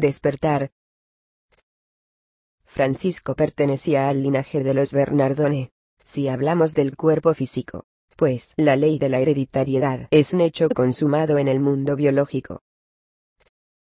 Despertar. Francisco pertenecía al linaje de los Bernardone. Si hablamos del cuerpo físico, pues la ley de la hereditariedad es un hecho consumado en el mundo biológico.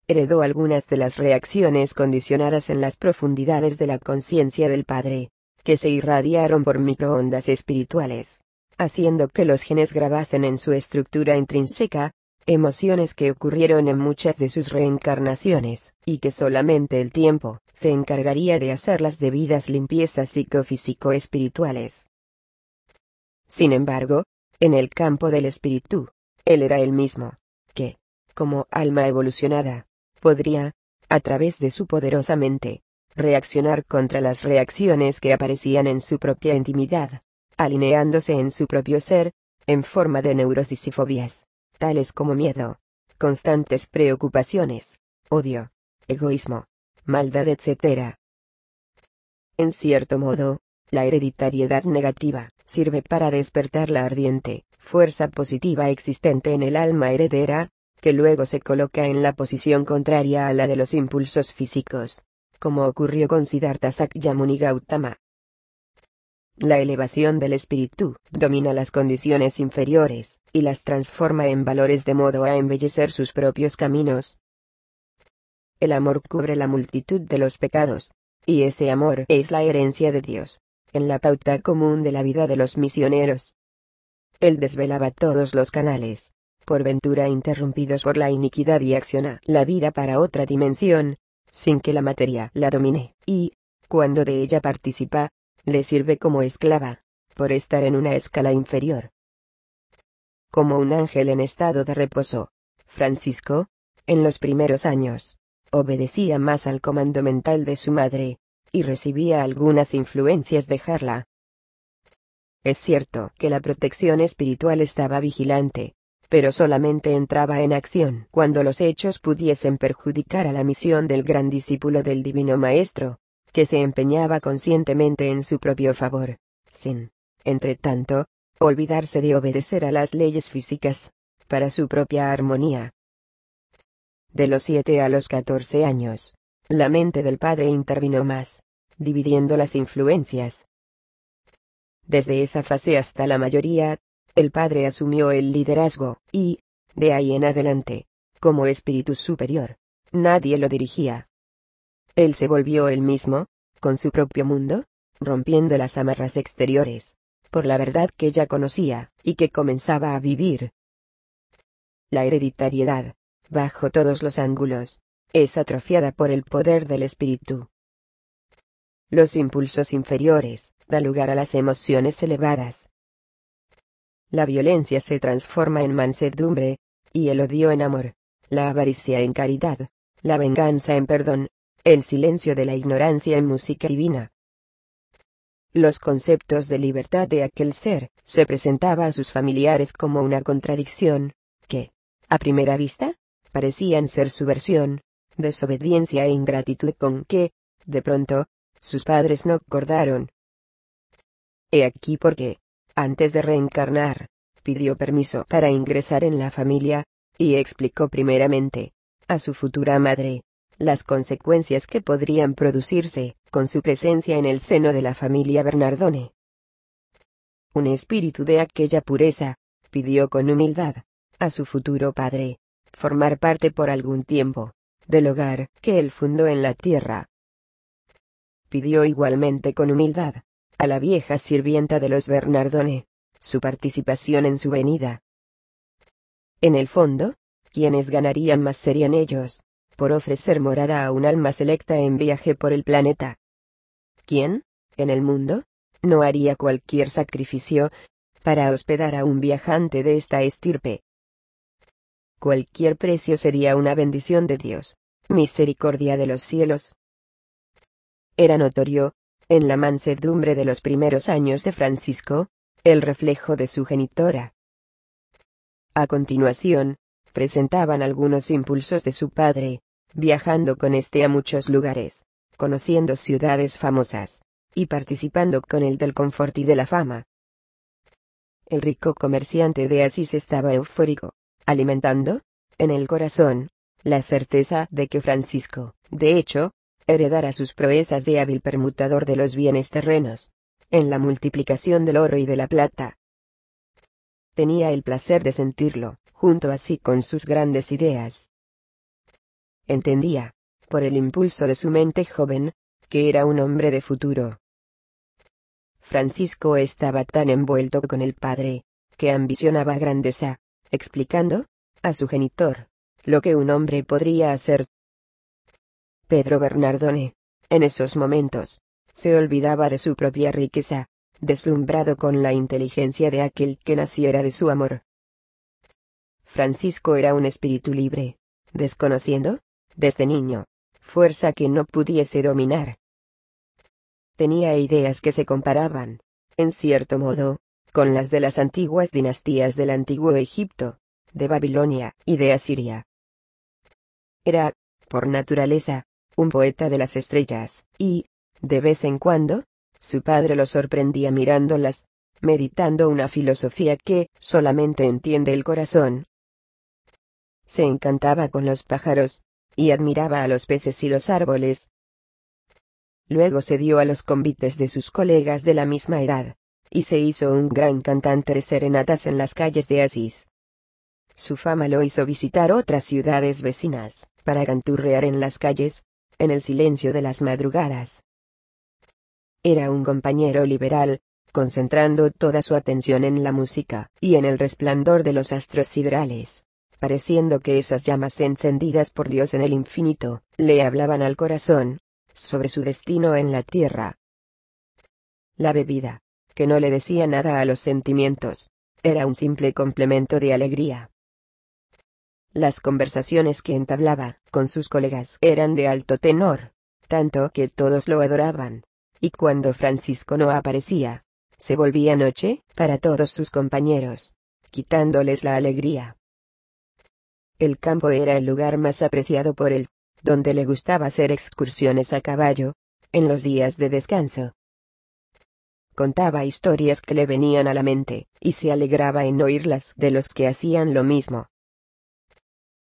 Heredó algunas de las reacciones condicionadas en las profundidades de la conciencia del padre, que se irradiaron por microondas espirituales, haciendo que los genes grabasen en su estructura intrínseca, emociones que ocurrieron en muchas de sus reencarnaciones, y que solamente el tiempo se encargaría de hacer las debidas limpiezas psicofísico-espirituales. Sin embargo, en el campo del espíritu, él era el mismo, que, como alma evolucionada, podría, a través de su poderosa mente, reaccionar contra las reacciones que aparecían en su propia intimidad, alineándose en su propio ser, en forma de neurosis y fobias tales como miedo, constantes preocupaciones, odio, egoísmo, maldad, etc. En cierto modo, la hereditariedad negativa sirve para despertar la ardiente fuerza positiva existente en el alma heredera, que luego se coloca en la posición contraria a la de los impulsos físicos, como ocurrió con Siddhartha Sakyamuni Gautama. La elevación del espíritu domina las condiciones inferiores, y las transforma en valores de modo a embellecer sus propios caminos. El amor cubre la multitud de los pecados, y ese amor es la herencia de Dios, en la pauta común de la vida de los misioneros. Él desvelaba todos los canales, por ventura interrumpidos por la iniquidad y acciona la vida para otra dimensión, sin que la materia la domine, y, cuando de ella participa, le sirve como esclava, por estar en una escala inferior. Como un ángel en estado de reposo, Francisco, en los primeros años, obedecía más al comando mental de su madre, y recibía algunas influencias de Jarla. Es cierto que la protección espiritual estaba vigilante, pero solamente entraba en acción cuando los hechos pudiesen perjudicar a la misión del gran discípulo del Divino Maestro, que se empeñaba conscientemente en su propio favor, sin, entre tanto, olvidarse de obedecer a las leyes físicas, para su propia armonía. De los siete a los catorce años, la mente del padre intervino más, dividiendo las influencias. Desde esa fase hasta la mayoría, el padre asumió el liderazgo, y, de ahí en adelante, como espíritu superior, nadie lo dirigía. Él se volvió el mismo, con su propio mundo, rompiendo las amarras exteriores, por la verdad que ya conocía, y que comenzaba a vivir. La hereditariedad, bajo todos los ángulos, es atrofiada por el poder del espíritu. Los impulsos inferiores dan lugar a las emociones elevadas. La violencia se transforma en mansedumbre, y el odio en amor, la avaricia en caridad, la venganza en perdón, el silencio de la ignorancia en música divina. Los conceptos de libertad de aquel ser se presentaba a sus familiares como una contradicción, que, a primera vista, parecían ser su versión, desobediencia e ingratitud con que, de pronto, sus padres no acordaron. He aquí por qué, antes de reencarnar, pidió permiso para ingresar en la familia, y explicó primeramente, a su futura madre, las consecuencias que podrían producirse, con su presencia en el seno de la familia Bernardone. Un espíritu de aquella pureza, pidió con humildad, a su futuro padre, formar parte por algún tiempo, del hogar que él fundó en la tierra. Pidió igualmente con humildad, a la vieja sirvienta de los Bernardone, su participación en su venida. En el fondo, quienes ganarían más serían ellos, por ofrecer morada a un alma selecta en viaje por el planeta. ¿Quién, en el mundo, no haría cualquier sacrificio para hospedar a un viajante de esta estirpe? Cualquier precio sería una bendición de Dios, misericordia de los cielos. Era notorio, en la mansedumbre de los primeros años de Francisco, el reflejo de su genitora. A continuación, presentaban algunos impulsos de su padre, viajando con este a muchos lugares, conociendo ciudades famosas, y participando con él del confort y de la fama. El rico comerciante de Asís estaba eufórico, alimentando, en el corazón, la certeza de que Francisco, de hecho, heredara sus proezas de hábil permutador de los bienes terrenos, en la multiplicación del oro y de la plata. Tenía el placer de sentirlo, junto así con sus grandes ideas. Entendía, por el impulso de su mente joven, que era un hombre de futuro. Francisco estaba tan envuelto con el padre, que ambicionaba grandeza, explicando, a su genitor, lo que un hombre podría hacer. Pedro Bernardone, en esos momentos, se olvidaba de su propia riqueza, deslumbrado con la inteligencia de aquel que naciera de su amor. Francisco era un espíritu libre, desconociendo, desde niño, fuerza que no pudiese dominar. Tenía ideas que se comparaban, en cierto modo, con las de las antiguas dinastías del antiguo Egipto, de Babilonia y de Asiria. Era, por naturaleza, un poeta de las estrellas, y, de vez en cuando, su padre lo sorprendía mirándolas, meditando una filosofía que solamente entiende el corazón. Se encantaba con los pájaros, y admiraba a los peces y los árboles. Luego se dio a los convites de sus colegas de la misma edad, y se hizo un gran cantante de serenatas en las calles de Asís. Su fama lo hizo visitar otras ciudades vecinas, para canturrear en las calles, en el silencio de las madrugadas. Era un compañero liberal, concentrando toda su atención en la música y en el resplandor de los astros siderales, pareciendo que esas llamas encendidas por Dios en el infinito, le hablaban al corazón, sobre su destino en la tierra. La bebida, que no le decía nada a los sentimientos, era un simple complemento de alegría. Las conversaciones que entablaba con sus colegas eran de alto tenor, tanto que todos lo adoraban, y cuando Francisco no aparecía, se volvía noche para todos sus compañeros, quitándoles la alegría. El campo era el lugar más apreciado por él, donde le gustaba hacer excursiones a caballo, en los días de descanso contaba historias que le venían a la mente, y se alegraba en oírlas de los que hacían lo mismo.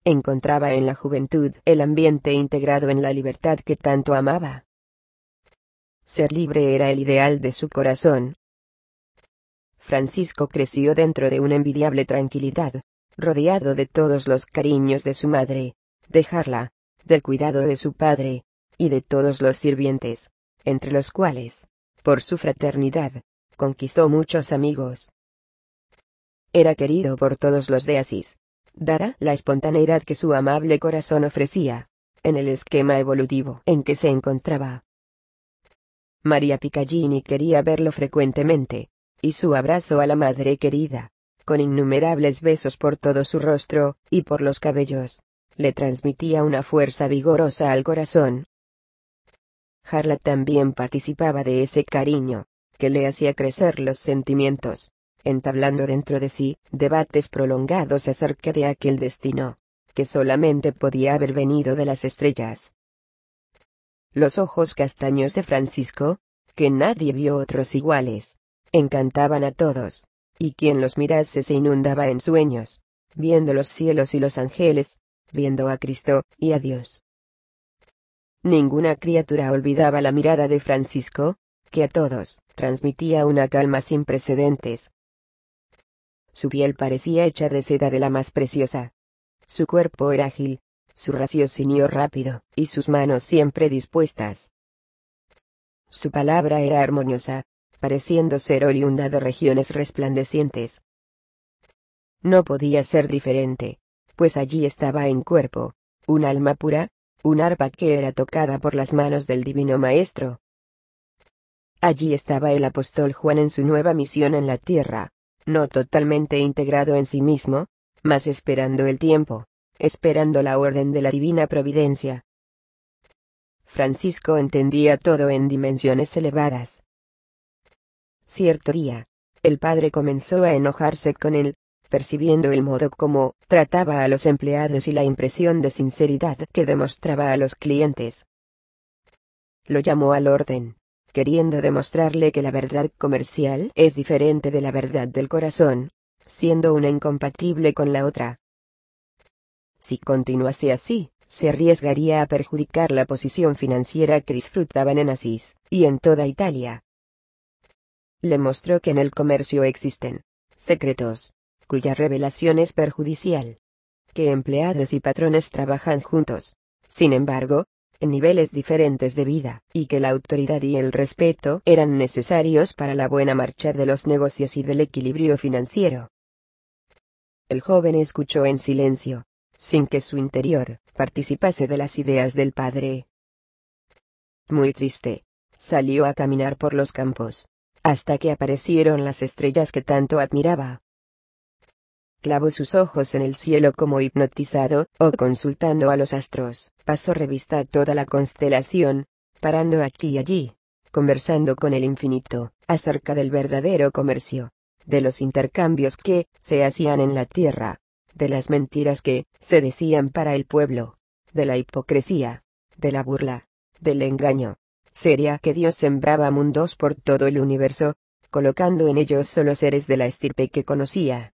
Encontraba en la juventud el ambiente integrado en la libertad que tanto amaba. Ser libre era el ideal de su corazón. Francisco creció dentro de una envidiable tranquilidad, rodeado de todos los cariños de su madre, de Jarla, del cuidado de su padre, y de todos los sirvientes, entre los cuales, por su fraternidad, conquistó muchos amigos. Era querido por todos los de Asís, dada la espontaneidad que su amable corazón ofrecía, en el esquema evolutivo en que se encontraba. María Piccagini quería verlo frecuentemente, y su abrazo a la madre querida, con innumerables besos por todo su rostro, y por los cabellos, le transmitía una fuerza vigorosa al corazón, Harla también participaba de ese cariño, que le hacía crecer los sentimientos, entablando dentro de sí debates prolongados acerca de aquel destino, que solamente podía haber venido de las estrellas. Los ojos castaños de Francisco, que nadie vio otros iguales, encantaban a todos, y quien los mirase se inundaba en sueños, viendo los cielos y los ángeles, viendo a Cristo y a Dios. Ninguna criatura olvidaba la mirada de Francisco, que a todos transmitía una calma sin precedentes. Su piel parecía hecha de seda de la más preciosa. Su cuerpo era ágil, su raciocinio rápido, y sus manos siempre dispuestas. Su palabra era armoniosa, pareciendo ser oriunda de regiones resplandecientes. No podía ser diferente, pues allí estaba en cuerpo, un alma pura, un arpa que era tocada por las manos del Divino Maestro. Allí estaba el apóstol Juan en su nueva misión en la tierra, no totalmente integrado en sí mismo, mas esperando el tiempo, esperando la orden de la divina providencia. Francisco entendía todo en dimensiones elevadas. Cierto día, el padre comenzó a enojarse con él, percibiendo el modo como trataba a los empleados y la impresión de sinceridad que demostraba a los clientes. Lo llamó al orden, queriendo demostrarle que la verdad comercial es diferente de la verdad del corazón, siendo una incompatible con la otra. Si continuase así, se arriesgaría a perjudicar la posición financiera que disfrutaban en Asís, y en toda Italia. Le mostró que en el comercio existen secretos, cuya revelación es perjudicial. Que empleados y patrones trabajan juntos. Sin embargo, en niveles diferentes de vida, y que la autoridad y el respeto eran necesarios para la buena marcha de los negocios y del equilibrio financiero. El joven escuchó en silencio, sin que su interior participase de las ideas del padre. Muy triste, salió a caminar por los campos, hasta que aparecieron las estrellas que tanto admiraba. Clavó sus ojos en el cielo como hipnotizado, o consultando a los astros, pasó revista a toda la constelación, parando aquí y allí, conversando con el infinito, acerca del verdadero comercio, de los intercambios que se hacían en la tierra, de las mentiras que se decían para el pueblo, de la hipocresía, de la burla, del engaño. Sería que Dios sembraba mundos por todo el universo, colocando en ellos solo seres de la estirpe que conocía.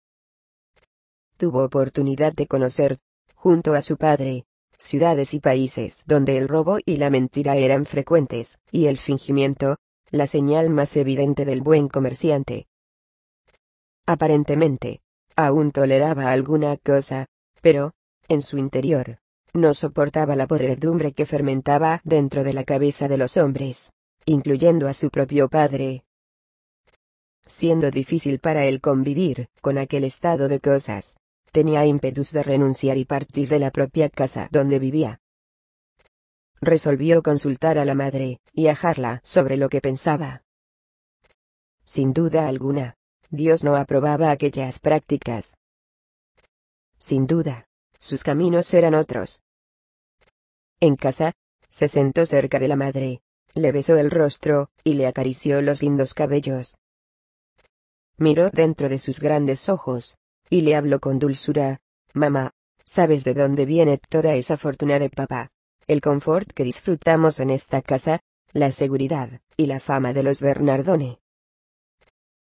Tuvo oportunidad de conocer, junto a su padre, ciudades y países donde el robo y la mentira eran frecuentes, y el fingimiento, la señal más evidente del buen comerciante. Aparentemente, aún toleraba alguna cosa, pero, en su interior, no soportaba la podredumbre que fermentaba dentro de la cabeza de los hombres, incluyendo a su propio padre. Siendo difícil para él convivir con aquel estado de cosas, tenía ímpetus de renunciar y partir de la propia casa donde vivía. Resolvió consultar a la madre, y ajarla sobre lo que pensaba. Sin duda alguna, Dios no aprobaba aquellas prácticas. Sin duda, sus caminos eran otros. En casa, se sentó cerca de la madre, le besó el rostro, y le acarició los lindos cabellos. Miró dentro de sus grandes ojos, y le habló con dulzura, Mamá, ¿sabes de dónde viene toda esa fortuna de papá? El confort que disfrutamos en esta casa, la seguridad, y la fama de los Bernardone.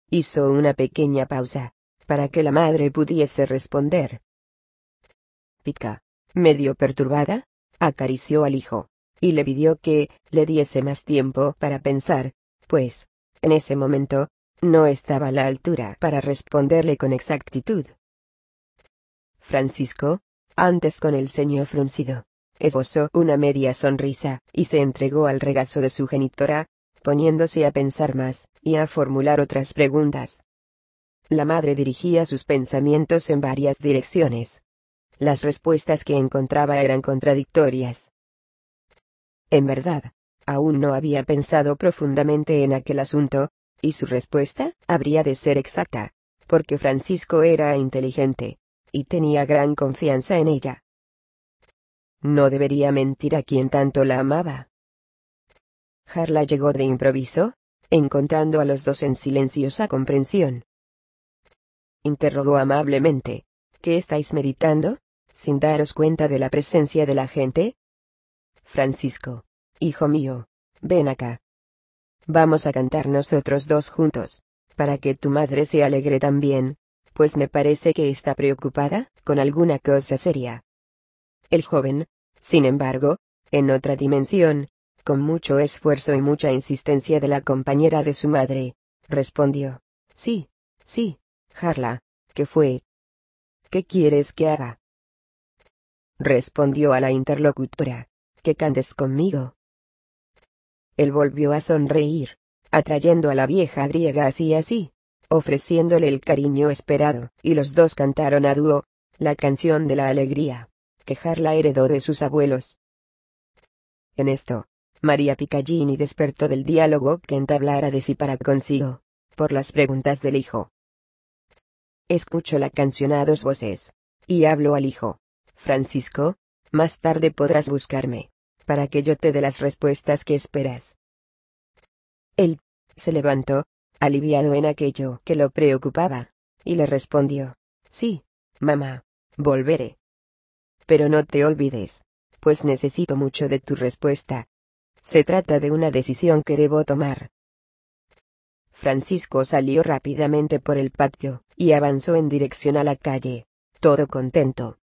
Hizo una pequeña pausa, para que la madre pudiese responder. Pica, medio perturbada, acarició al hijo, y le pidió que le diese más tiempo para pensar, pues, en ese momento, no estaba a la altura para responderle con exactitud. Francisco, antes con el ceño fruncido, esbozó una media sonrisa, y se entregó al regazo de su genitora, poniéndose a pensar más, y a formular otras preguntas. La madre dirigía sus pensamientos en varias direcciones. Las respuestas que encontraba eran contradictorias. En verdad, aún no había pensado profundamente en aquel asunto, y su respuesta habría de ser exacta, porque Francisco era inteligente, y tenía gran confianza en ella. No debería mentir a quien tanto la amaba. Harla llegó de improviso, encontrando a los dos en silenciosa comprensión. Interrogó amablemente, ¿qué estáis meditando, sin daros cuenta de la presencia de la gente? Francisco, hijo mío, ven acá. Vamos a cantar nosotros dos juntos, para que tu madre se alegre también, pues me parece que está preocupada con alguna cosa seria. El joven, sin embargo, en otra dimensión, con mucho esfuerzo y mucha insistencia de la compañera de su madre, respondió. Sí, sí, Harla, ¿qué fue? ¿Qué quieres que haga? Respondió a la interlocutora, que cantes conmigo. Él volvió a sonreír, atrayendo a la vieja griega así así, ofreciéndole el cariño esperado, y los dos cantaron a dúo, la canción de la alegría, que Harla heredó de sus abuelos. En esto, María Piccagini despertó del diálogo que entablara de sí para consigo, por las preguntas del hijo. Escucho la canción a dos voces, y hablo al hijo. Francisco, más tarde podrás buscarme, para que yo te dé las respuestas que esperas. Él, se levantó, aliviado en aquello que lo preocupaba, y le respondió, Sí, mamá, volveré. Pero no te olvides, pues necesito mucho de tu respuesta, se trata de una decisión que debo tomar. Francisco salió rápidamente por el patio, y avanzó en dirección a la calle, todo contento.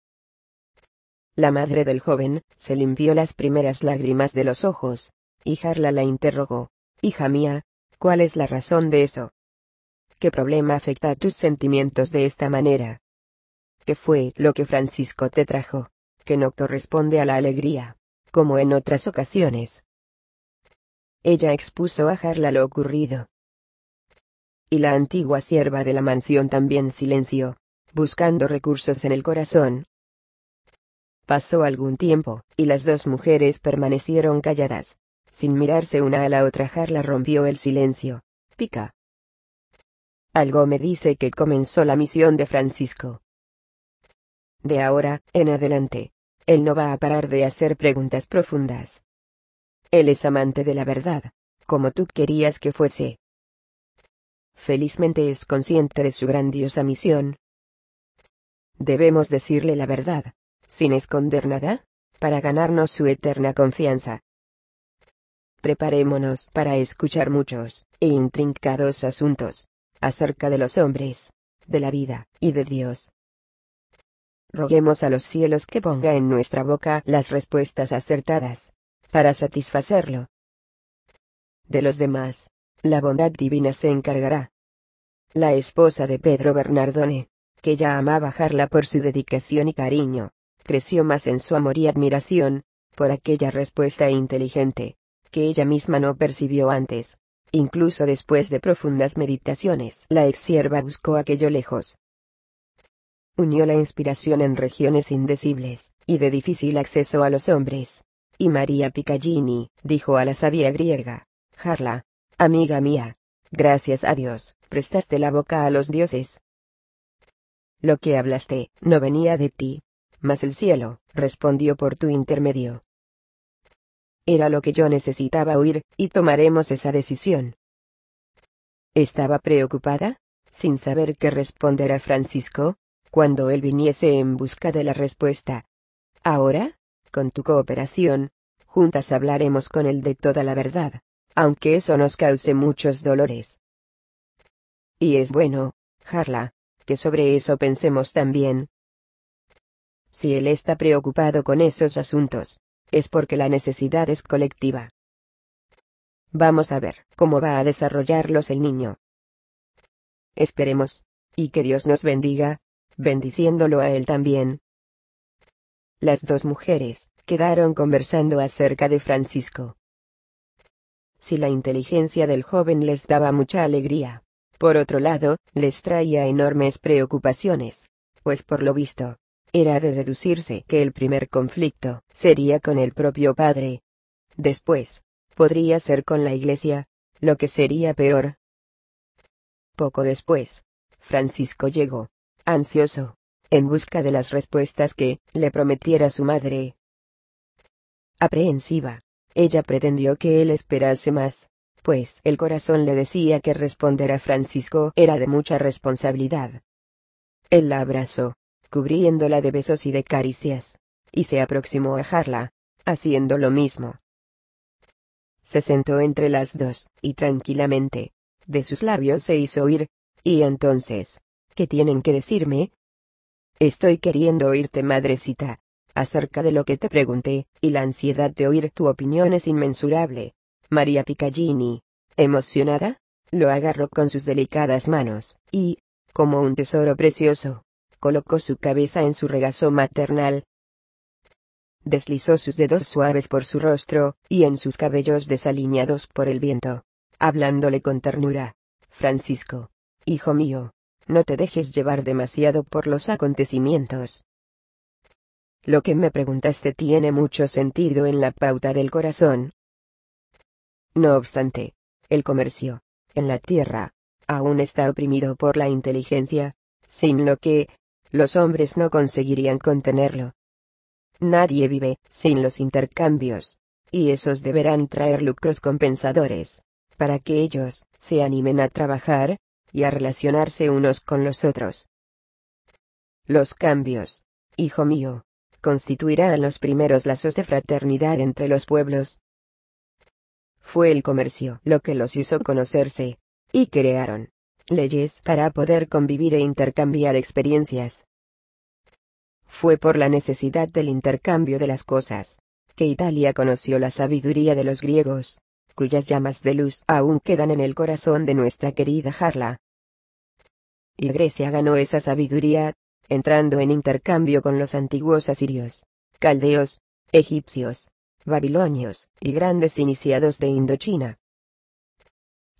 La madre del joven, se limpió las primeras lágrimas de los ojos, y Harla la interrogó. Hija mía, ¿cuál es la razón de eso? ¿Qué problema afecta a tus sentimientos de esta manera? ¿Qué fue lo que Francisco te trajo? Que no corresponde a la alegría, como en otras ocasiones. Ella expuso a Harla lo ocurrido. Y la antigua sierva de la mansión también silenció, buscando recursos en el corazón. Pasó algún tiempo, y las dos mujeres permanecieron calladas. Sin mirarse una a la otra, Harla rompió el silencio. Pica. Algo me dice que comenzó la misión de Francisco. De ahora, en adelante, él no va a parar de hacer preguntas profundas. Él es amante de la verdad, como tú querías que fuese. Felizmente es consciente de su grandiosa misión. Debemos decirle la verdad, sin esconder nada, para ganarnos su eterna confianza. Preparémonos para escuchar muchos e intrincados asuntos acerca de los hombres, de la vida y de Dios roguemos a los cielos que ponga en nuestra boca las respuestas acertadas, para satisfacerlo. De los demás, la bondad divina se encargará. La esposa de Pedro Bernardone, que ya amaba Jarla por su dedicación y cariño, creció más en su amor y admiración, por aquella respuesta inteligente, que ella misma no percibió antes. Incluso después de profundas meditaciones, la ex sierva buscó aquello lejos, unió la inspiración en regiones indecibles, y de difícil acceso a los hombres. Y María Piccagini, dijo a la sabia griega, Jarla, amiga mía, gracias a Dios, prestaste la boca a los dioses. Lo que hablaste, no venía de ti, mas el cielo, respondió por tu intermedio. Era lo que yo necesitaba oír, y tomaremos esa decisión. Estaba preocupada, sin saber qué responder a Francisco, cuando él viniese en busca de la respuesta. Ahora, con tu cooperación, juntas hablaremos con él de toda la verdad, aunque eso nos cause muchos dolores. Y es bueno, Harla, que sobre eso pensemos también. Si él está preocupado con esos asuntos, es porque la necesidad es colectiva. Vamos a ver cómo va a desarrollarlos el niño. Esperemos, y que Dios nos bendiga, bendiciéndolo a él también. Las dos mujeres quedaron conversando acerca de Francisco. Si la inteligencia del joven les daba mucha alegría, por otro lado, les traía enormes preocupaciones, pues por lo visto, era de deducirse que el primer conflicto sería con el propio padre. Después, podría ser con la iglesia, lo que sería peor. Poco después, Francisco llegó, ansioso, en busca de las respuestas que le prometiera su madre. Aprehensiva, ella pretendió que él esperase más, pues el corazón le decía que responder a Francisco era de mucha responsabilidad. Él la abrazó, cubriéndola de besos y de caricias, y se aproximó a Jarla, haciendo lo mismo. Se sentó entre las dos, y tranquilamente, de sus labios se hizo oír, y entonces, ¿Qué tienen que decirme? Estoy queriendo oírte, madrecita, acerca de lo que te pregunté, y la ansiedad de oír tu opinión es inmensurable. María Piccagini, emocionada, lo agarró con sus delicadas manos, y, como un tesoro precioso, colocó su cabeza en su regazo maternal. Deslizó sus dedos suaves por su rostro, y en sus cabellos desaliñados por el viento, hablándole con ternura. Francisco, hijo mío, no te dejes llevar demasiado por los acontecimientos. Lo que me preguntaste tiene mucho sentido en la pauta del corazón. No obstante, el comercio, en la tierra, aún está oprimido por la inteligencia, sin lo que, los hombres no conseguirían contenerlo. Nadie vive sin los intercambios, y esos deberán traer lucros compensadores, para que ellos se animen a trabajar, y a relacionarse unos con los otros. Los cambios, hijo mío, constituirán los primeros lazos de fraternidad entre los pueblos. Fue el comercio lo que los hizo conocerse, y crearon leyes para poder convivir e intercambiar experiencias. Fue por la necesidad del intercambio de las cosas, que Italia conoció la sabiduría de los griegos, cuyas llamas de luz aún quedan en el corazón de nuestra querida Jarla. Y Grecia ganó esa sabiduría, entrando en intercambio con los antiguos asirios, caldeos, egipcios, babilonios, y grandes iniciados de Indochina.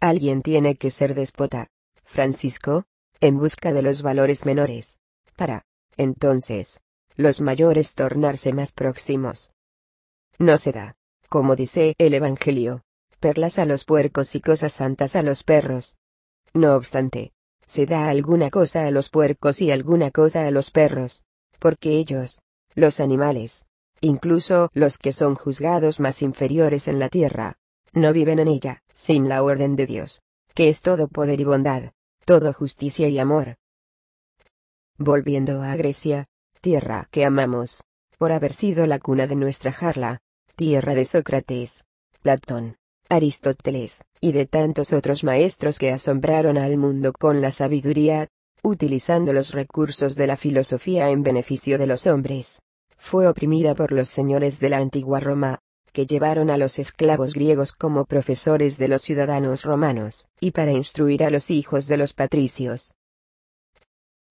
Alguien tiene que ser déspota, Francisco, en busca de los valores menores, para, entonces, los mayores tornarse más próximos. No se da, como dice el Evangelio, perlas a los puercos y cosas santas a los perros. No obstante, se da alguna cosa a los puercos y alguna cosa a los perros, porque ellos, los animales, incluso los que son juzgados más inferiores en la tierra, no viven en ella, sin la orden de Dios, que es todo poder y bondad, todo justicia y amor. Volviendo a Grecia, tierra que amamos, por haber sido la cuna de nuestra jarla, tierra de Sócrates, Platón, Aristóteles, y de tantos otros maestros que asombraron al mundo con la sabiduría, utilizando los recursos de la filosofía en beneficio de los hombres. Fue oprimida por los señores de la antigua Roma, que llevaron a los esclavos griegos como profesores de los ciudadanos romanos, y para instruir a los hijos de los patricios.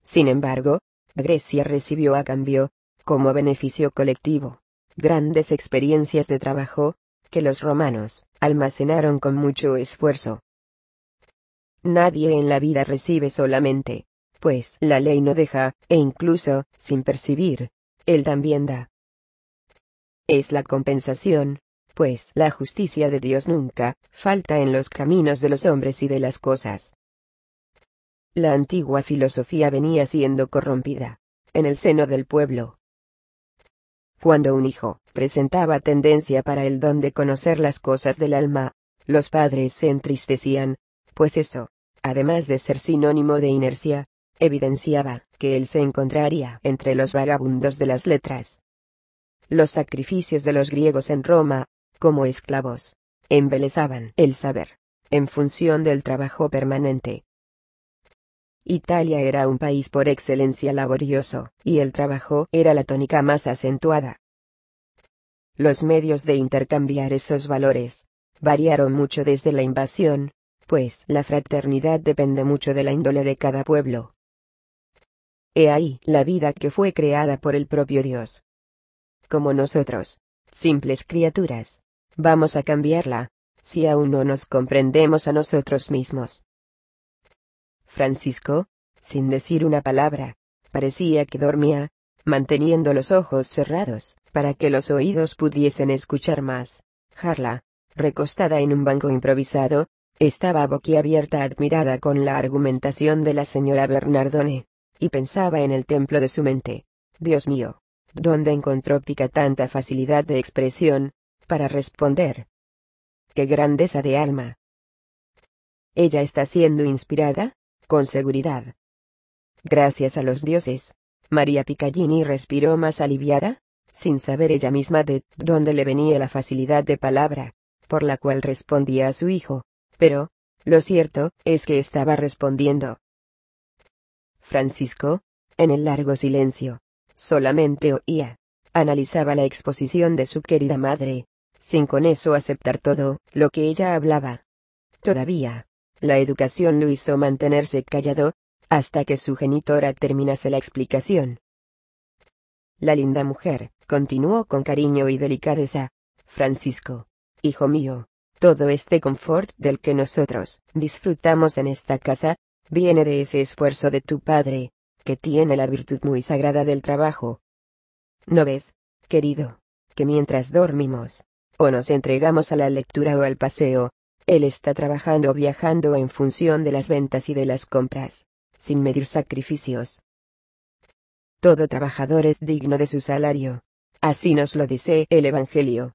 Sin embargo, Grecia recibió a cambio, como beneficio colectivo, grandes experiencias de trabajo, que los romanos almacenaron con mucho esfuerzo. Nadie en la vida recibe solamente, pues la ley no deja, e incluso, sin percibir, él también da. Es la compensación, pues la justicia de Dios nunca falta en los caminos de los hombres y de las cosas. La antigua filosofía venía siendo corrompida, en el seno del pueblo. Cuando un hijo presentaba tendencia para el don de conocer las cosas del alma, los padres se entristecían, pues eso, además de ser sinónimo de inercia, evidenciaba que él se encontraría entre los vagabundos de las letras. Los sacrificios de los griegos en Roma, como esclavos, embelezaban el saber, en función del trabajo permanente, Italia era un país por excelencia laborioso, y el trabajo era la tónica más acentuada. Los medios de intercambiar esos valores variaron mucho desde la invasión, pues la fraternidad depende mucho de la índole de cada pueblo. He ahí la vida que fue creada por el propio Dios. Como nosotros, simples criaturas, vamos a cambiarla, si aún no nos comprendemos a nosotros mismos. Francisco, sin decir una palabra, parecía que dormía, manteniendo los ojos cerrados, para que los oídos pudiesen escuchar más. Harla, recostada en un banco improvisado, estaba boquiabierta admirada con la argumentación de la señora Bernardone, y pensaba en el templo de su mente. Dios mío, ¿dónde encontró Pica tanta facilidad de expresión, para responder? ¡Qué grandeza de alma! ¿Ella está siendo inspirada? con seguridad. Gracias a los dioses, María Piccallini respiró más aliviada, sin saber ella misma de dónde le venía la facilidad de palabra, por la cual respondía a su hijo, pero, lo cierto, es que estaba respondiendo. Francisco, en el largo silencio, solamente oía, analizaba la exposición de su querida madre, sin con eso aceptar todo lo que ella hablaba. Todavía, la educación lo hizo mantenerse callado, hasta que su genitora terminase la explicación. La linda mujer, continuó con cariño y delicadeza, Francisco, hijo mío, todo este confort del que nosotros disfrutamos en esta casa, viene de ese esfuerzo de tu padre, que tiene la virtud muy sagrada del trabajo. ¿No ves, querido, que mientras dormimos, o nos entregamos a la lectura o al paseo, él está trabajando o viajando en función de las ventas y de las compras, sin medir sacrificios. Todo trabajador es digno de su salario. Así nos lo dice el Evangelio.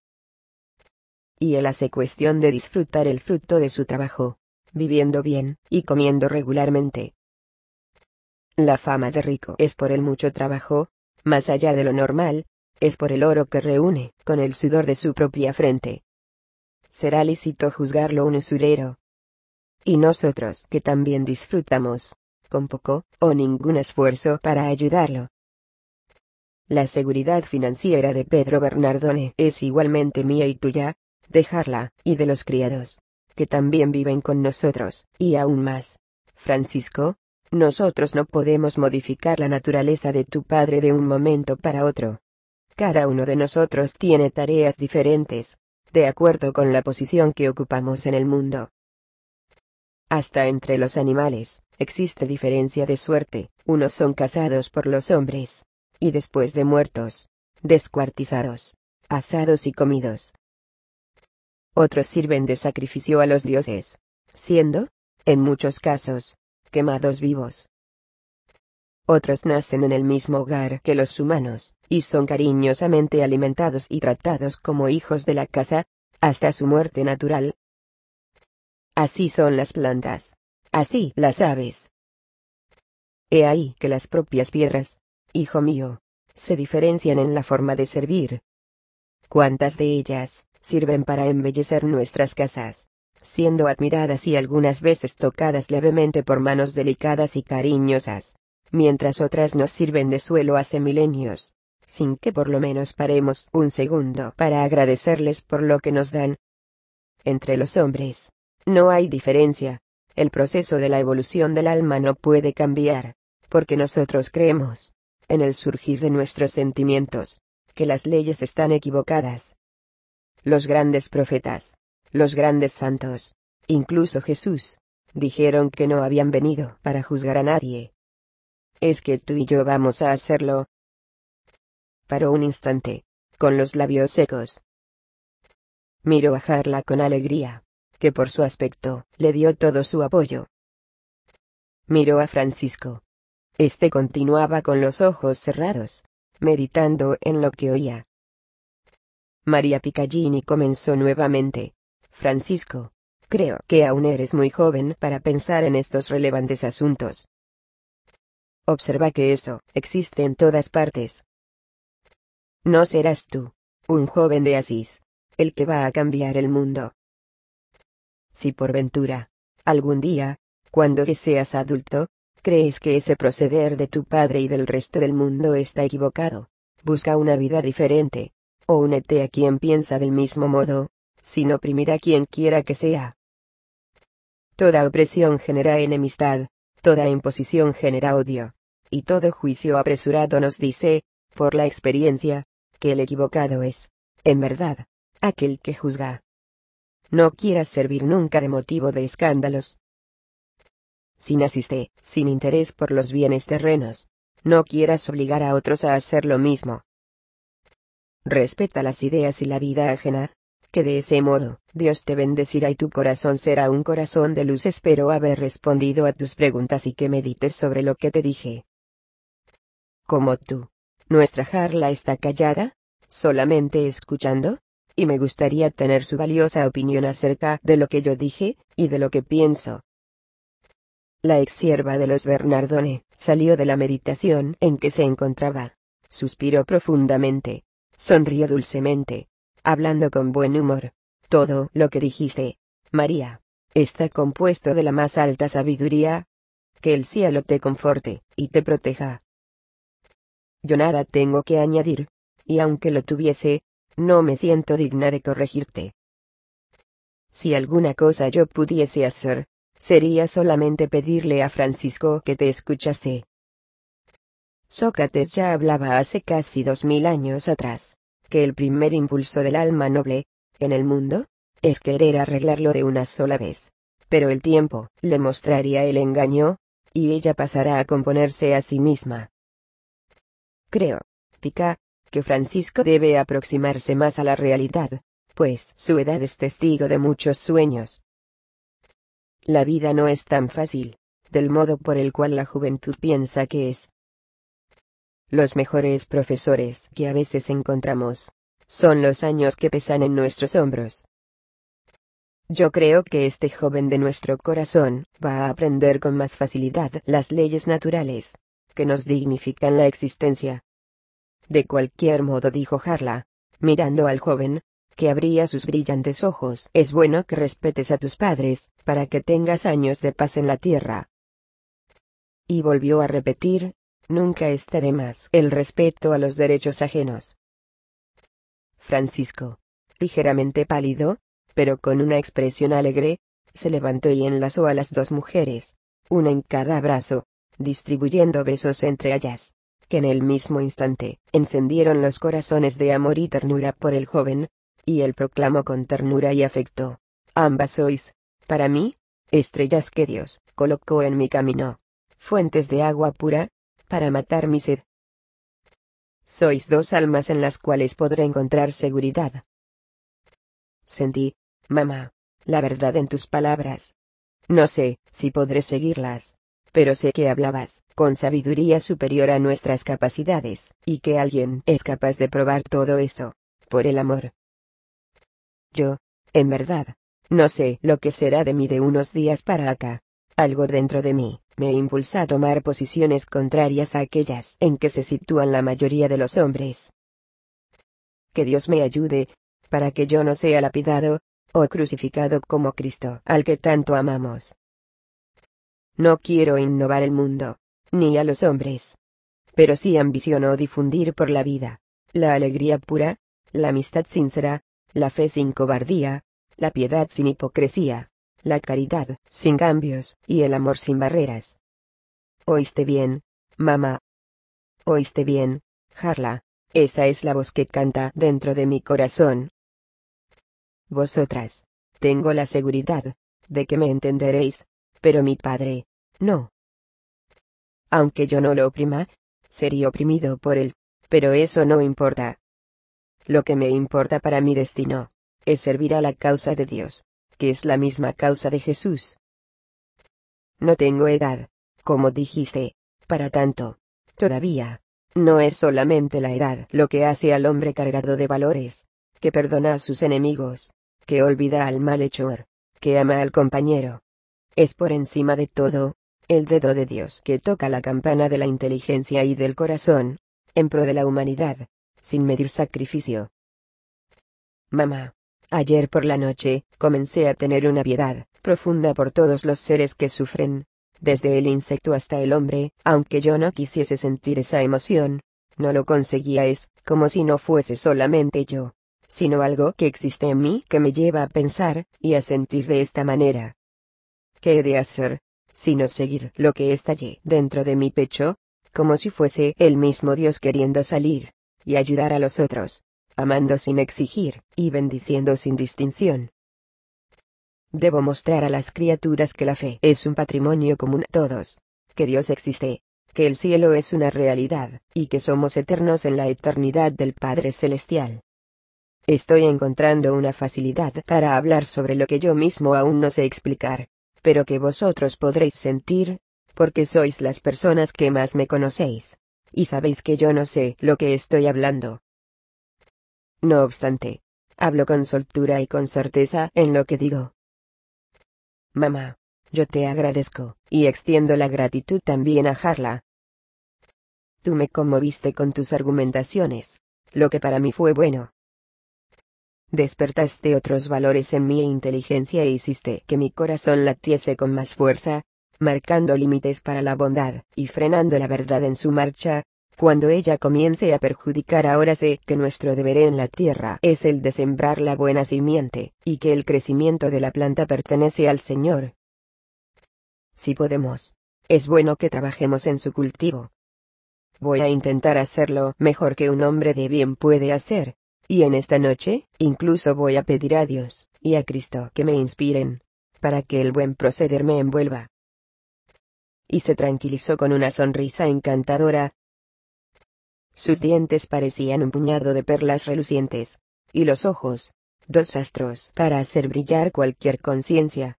Y él hace cuestión de disfrutar el fruto de su trabajo, viviendo bien y comiendo regularmente. La fama de rico es por el mucho trabajo, más allá de lo normal, es por el oro que reúne con el sudor de su propia frente será lícito juzgarlo un usurero. Y nosotros que también disfrutamos, con poco o ningún esfuerzo para ayudarlo. La seguridad financiera de Pedro Bernardone es igualmente mía y tuya, dejarla, y de los criados, que también viven con nosotros, y aún más. Francisco, nosotros no podemos modificar la naturaleza de tu padre de un momento para otro. Cada uno de nosotros tiene tareas diferentes, de acuerdo con la posición que ocupamos en el mundo. Hasta entre los animales, existe diferencia de suerte, unos son cazados por los hombres, y después de muertos, descuartizados, asados y comidos. Otros sirven de sacrificio a los dioses, siendo, en muchos casos, quemados vivos. Otros nacen en el mismo hogar que los humanos, y son cariñosamente alimentados y tratados como hijos de la casa, hasta su muerte natural. Así son las plantas. Así las aves. He ahí que las propias piedras, hijo mío, se diferencian en la forma de servir. ¿Cuántas de ellas sirven para embellecer nuestras casas? Siendo admiradas y algunas veces tocadas levemente por manos delicadas y cariñosas, mientras otras nos sirven de suelo hace milenios, sin que por lo menos paremos un segundo para agradecerles por lo que nos dan. Entre los hombres, no hay diferencia, el proceso de la evolución del alma no puede cambiar, porque nosotros creemos, en el surgir de nuestros sentimientos, que las leyes están equivocadas. Los grandes profetas, los grandes santos, incluso Jesús, dijeron que no habían venido para juzgar a nadie. Es que tú y yo vamos a hacerlo. Paró un instante, con los labios secos. Miró a Jarla con alegría, que por su aspecto le dio todo su apoyo. Miró a Francisco. Este continuaba con los ojos cerrados, meditando en lo que oía. María Piccagini comenzó nuevamente. Francisco, creo que aún eres muy joven para pensar en estos relevantes asuntos. Observa que eso existe en todas partes. No serás tú, un joven de Asís, el que va a cambiar el mundo. Si por ventura, algún día, cuando seas adulto, crees que ese proceder de tu padre y del resto del mundo está equivocado, busca una vida diferente, o únete a quien piensa del mismo modo, sin oprimir a quien quiera que sea. Toda opresión genera enemistad, toda imposición genera odio, y todo juicio apresurado nos dice, por la experiencia, que el equivocado es, en verdad, aquel que juzga. No quieras servir nunca de motivo de escándalos. Si naciste, sin interés por los bienes terrenos, no quieras obligar a otros a hacer lo mismo. Respeta las ideas y la vida ajena, que de ese modo, Dios te bendecirá y tu corazón será un corazón de luz. Espero haber respondido a tus preguntas y que medites sobre lo que te dije. Como tú. Nuestra jarla está callada, solamente escuchando, y me gustaría tener su valiosa opinión acerca de lo que yo dije, y de lo que pienso. La ex sierva de los Bernardone salió de la meditación en que se encontraba. Suspiró profundamente. Sonrió dulcemente hablando con buen humor. Todo lo que dijiste, María, está compuesto de la más alta sabiduría. Que el cielo te conforte, y te proteja. Yo nada tengo que añadir, y aunque lo tuviese, no me siento digna de corregirte. Si alguna cosa yo pudiese hacer, sería solamente pedirle a Francisco que te escuchase. Sócrates ya hablaba hace casi dos mil años atrás que el primer impulso del alma noble, en el mundo, es querer arreglarlo de una sola vez. Pero el tiempo le mostraría el engaño, y ella pasará a componerse a sí misma. Creo, Pica, que Francisco debe aproximarse más a la realidad, pues su edad es testigo de muchos sueños. La vida no es tan fácil, del modo por el cual la juventud piensa que es. Los mejores profesores que a veces encontramos son los años que pesan en nuestros hombros. Yo creo que este joven de nuestro corazón va a aprender con más facilidad las leyes naturales, que nos dignifican la existencia. De cualquier modo dijo Harla, mirando al joven, que abría sus brillantes ojos, es bueno que respetes a tus padres, para que tengas años de paz en la tierra. Y volvió a repetir, Nunca está de más el respeto a los derechos ajenos. Francisco, ligeramente pálido, pero con una expresión alegre, se levantó y enlazó a las dos mujeres, una en cada brazo, distribuyendo besos entre ellas, que en el mismo instante encendieron los corazones de amor y ternura por el joven, y él proclamó con ternura y afecto, ambas sois, para mí, estrellas que Dios colocó en mi camino, fuentes de agua pura, para matar mi sed. Sois dos almas en las cuales podré encontrar seguridad. Sentí, mamá, la verdad en tus palabras. No sé si podré seguirlas, pero sé que hablabas con sabiduría superior a nuestras capacidades, y que alguien es capaz de probar todo eso, por el amor. Yo, en verdad, no sé lo que será de mí de unos días para acá. Algo dentro de mí me impulsa a tomar posiciones contrarias a aquellas en que se sitúan la mayoría de los hombres. Que Dios me ayude, para que yo no sea lapidado, o crucificado como Cristo, al que tanto amamos. No quiero innovar el mundo, ni a los hombres. Pero sí ambiciono difundir por la vida, la alegría pura, la amistad sincera, la fe sin cobardía, la piedad sin hipocresía, la caridad sin cambios, y el amor sin barreras. ¿Oíste bien, mamá? ¿Oíste bien, Harla? Esa es la voz que canta dentro de mi corazón. Vosotras, tengo la seguridad, de que me entenderéis, pero mi padre, no. Aunque yo no lo oprima, sería oprimido por él, pero eso no importa. Lo que me importa para mi destino, es servir a la causa de Dios, que es la misma causa de Jesús. No tengo edad, como dijiste, para tanto. Todavía, no es solamente la edad lo que hace al hombre cargado de valores, que perdona a sus enemigos, que olvida al malhechor, que ama al compañero. Es por encima de todo, el dedo de Dios que toca la campana de la inteligencia y del corazón, en pro de la humanidad, sin medir sacrificio. Mamá, ayer por la noche, comencé a tener una piedad profunda por todos los seres que sufren, desde el insecto hasta el hombre, aunque yo no quisiese sentir esa emoción, no lo conseguía es, como si no fuese solamente yo sino algo que existe en mí que me lleva a pensar, y a sentir de esta manera. ¿Qué he de hacer? Sino seguir lo que estalle dentro de mi pecho, como si fuese el mismo Dios queriendo salir, y ayudar a los otros, amando sin exigir, y bendiciendo sin distinción. Debo mostrar a las criaturas que la fe es un patrimonio común a todos, que Dios existe, que el cielo es una realidad, y que somos eternos en la eternidad del Padre Celestial. Estoy encontrando una facilidad para hablar sobre lo que yo mismo aún no sé explicar, pero que vosotros podréis sentir, porque sois las personas que más me conocéis, y sabéis que yo no sé lo que estoy hablando. No obstante, hablo con soltura y con certeza en lo que digo. Mamá, yo te agradezco, y extiendo la gratitud también a Harla. Tú me conmoviste con tus argumentaciones, lo que para mí fue bueno. Despertaste otros valores en mi inteligencia e hiciste que mi corazón latiese con más fuerza, marcando límites para la bondad, y frenando la verdad en su marcha, cuando ella comience a perjudicar ahora sé que nuestro deber en la tierra es el de sembrar la buena simiente, y que el crecimiento de la planta pertenece al Señor. Si podemos. Es bueno que trabajemos en su cultivo. Voy a intentar hacerlo mejor que un hombre de bien puede hacer, y en esta noche, incluso voy a pedir a Dios, y a Cristo que me inspiren, para que el buen proceder me envuelva. Y se tranquilizó con una sonrisa encantadora. Sus dientes parecían un puñado de perlas relucientes, y los ojos, dos astros para hacer brillar cualquier conciencia.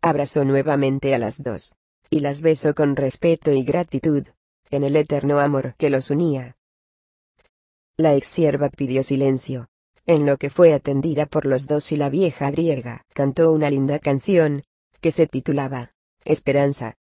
Abrazó nuevamente a las dos, y las besó con respeto y gratitud, en el eterno amor que los unía. La ex sierva pidió silencio, en lo que fue atendida por los dos y la vieja griega cantó una linda canción, que se titulaba Esperanza.